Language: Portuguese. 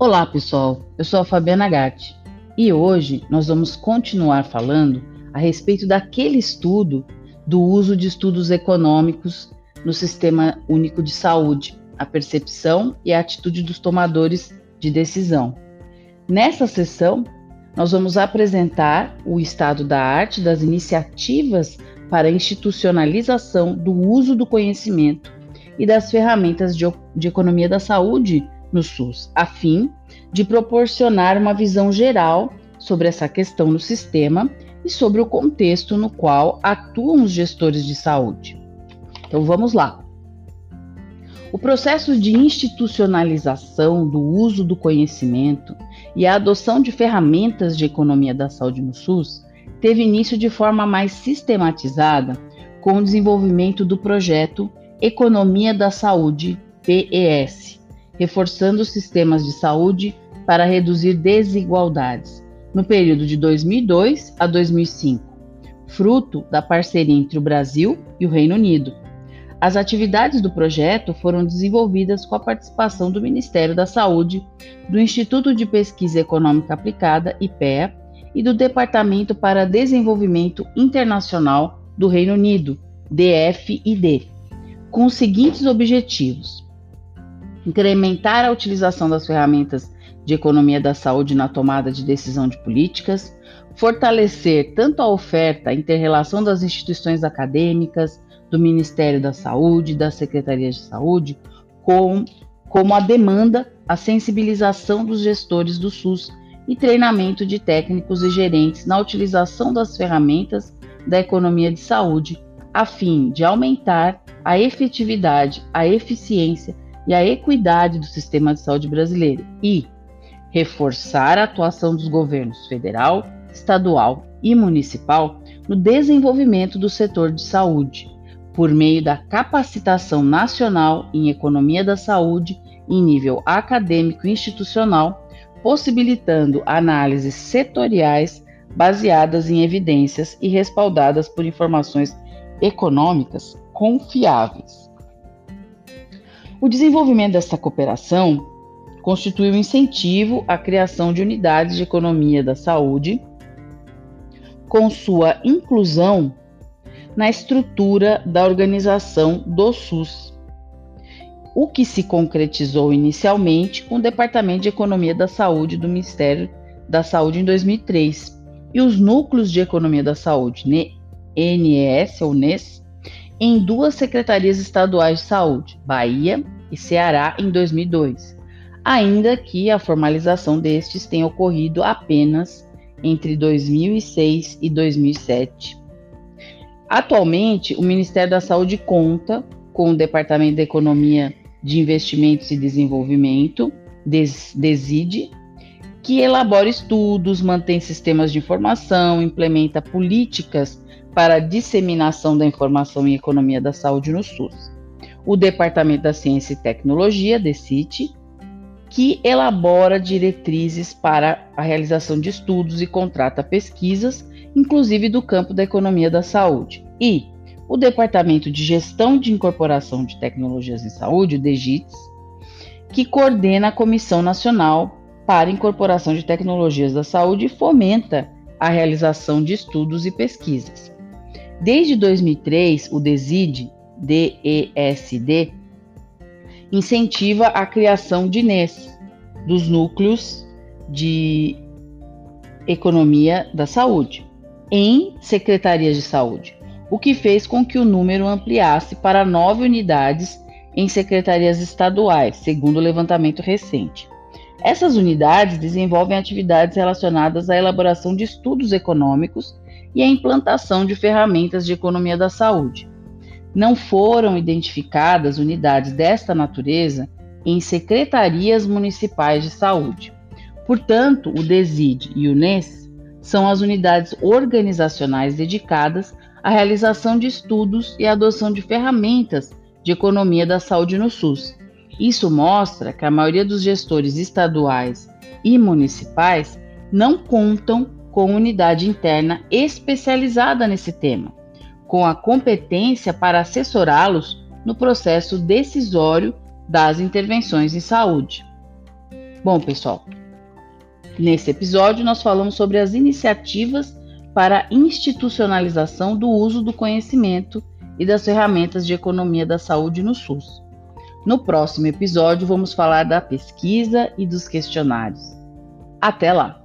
Olá pessoal, eu sou a Fabiana Gatti e hoje nós vamos continuar falando a respeito daquele estudo do uso de estudos econômicos no Sistema Único de Saúde, a percepção e a atitude dos tomadores de decisão. Nessa sessão, nós vamos apresentar o estado da arte das iniciativas para a institucionalização do uso do conhecimento e das ferramentas de, de economia da saúde no SUS, a fim de proporcionar uma visão geral sobre essa questão no sistema e sobre o contexto no qual atuam os gestores de saúde. Então vamos lá. O processo de institucionalização do uso do conhecimento e a adoção de ferramentas de economia da saúde no SUS teve início de forma mais sistematizada com o desenvolvimento do projeto Economia da Saúde, PES, reforçando os sistemas de saúde para reduzir desigualdades, no período de 2002 a 2005, fruto da parceria entre o Brasil e o Reino Unido. As atividades do projeto foram desenvolvidas com a participação do Ministério da Saúde, do Instituto de Pesquisa Econômica Aplicada, IPEA, e do Departamento para Desenvolvimento Internacional do Reino Unido, DFID, com os seguintes objetivos: incrementar a utilização das ferramentas de economia da saúde na tomada de decisão de políticas, fortalecer tanto a oferta, a interrelação das instituições acadêmicas, do Ministério da Saúde, das secretarias de saúde, com, como a demanda, a sensibilização dos gestores do SUS e treinamento de técnicos e gerentes na utilização das ferramentas da economia de saúde, a fim de aumentar a efetividade, a eficiência e a equidade do sistema de saúde brasileiro e reforçar a atuação dos governos federal, estadual e municipal no desenvolvimento do setor de saúde, por meio da capacitação nacional em economia da saúde em nível acadêmico e institucional, possibilitando análises setoriais baseadas em evidências e respaldadas por informações econômicas confiáveis. O desenvolvimento dessa cooperação constitui um incentivo à criação de unidades de economia da saúde, com sua inclusão na estrutura da organização do SUS, o que se concretizou inicialmente com o Departamento de Economia da Saúde do Ministério da Saúde em 2003 e os núcleos de economia da saúde, NES ou NES, em duas secretarias estaduais de saúde, Bahia e Ceará, em 2002, ainda que a formalização destes tenha ocorrido apenas entre 2006 e 2007. Atualmente, o Ministério da Saúde conta com o Departamento da Economia de Investimentos e Desenvolvimento, DESID, que elabora estudos, mantém sistemas de informação, implementa políticas para a disseminação da informação em economia da saúde no SUS. O Departamento da Ciência e Tecnologia, DECIT, que elabora diretrizes para a realização de estudos e contrata pesquisas, inclusive do campo da economia da saúde. E o Departamento de Gestão de Incorporação de Tecnologias em Saúde, o que coordena a Comissão Nacional para Incorporação de Tecnologias da Saúde e fomenta a realização de estudos e pesquisas. Desde 2003, o DESID, DESD, incentiva a criação de NES, dos núcleos de economia da saúde, em secretarias de saúde, o que fez com que o número ampliasse para nove unidades em secretarias estaduais, segundo o levantamento recente. Essas unidades desenvolvem atividades relacionadas à elaboração de estudos econômicos e a implantação de ferramentas de economia da saúde. Não foram identificadas unidades desta natureza em secretarias municipais de saúde. Portanto, o DESID e o NES são as unidades organizacionais dedicadas à realização de estudos e à adoção de ferramentas de economia da saúde no SUS. Isso mostra que a maioria dos gestores estaduais e municipais não contam com unidade interna especializada nesse tema, com a competência para assessorá-los no processo decisório das intervenções em saúde. Bom, pessoal, nesse episódio nós falamos sobre as iniciativas para a institucionalização do uso do conhecimento e das ferramentas de economia da saúde no SUS. No próximo episódio, vamos falar da pesquisa e dos questionários. Até lá!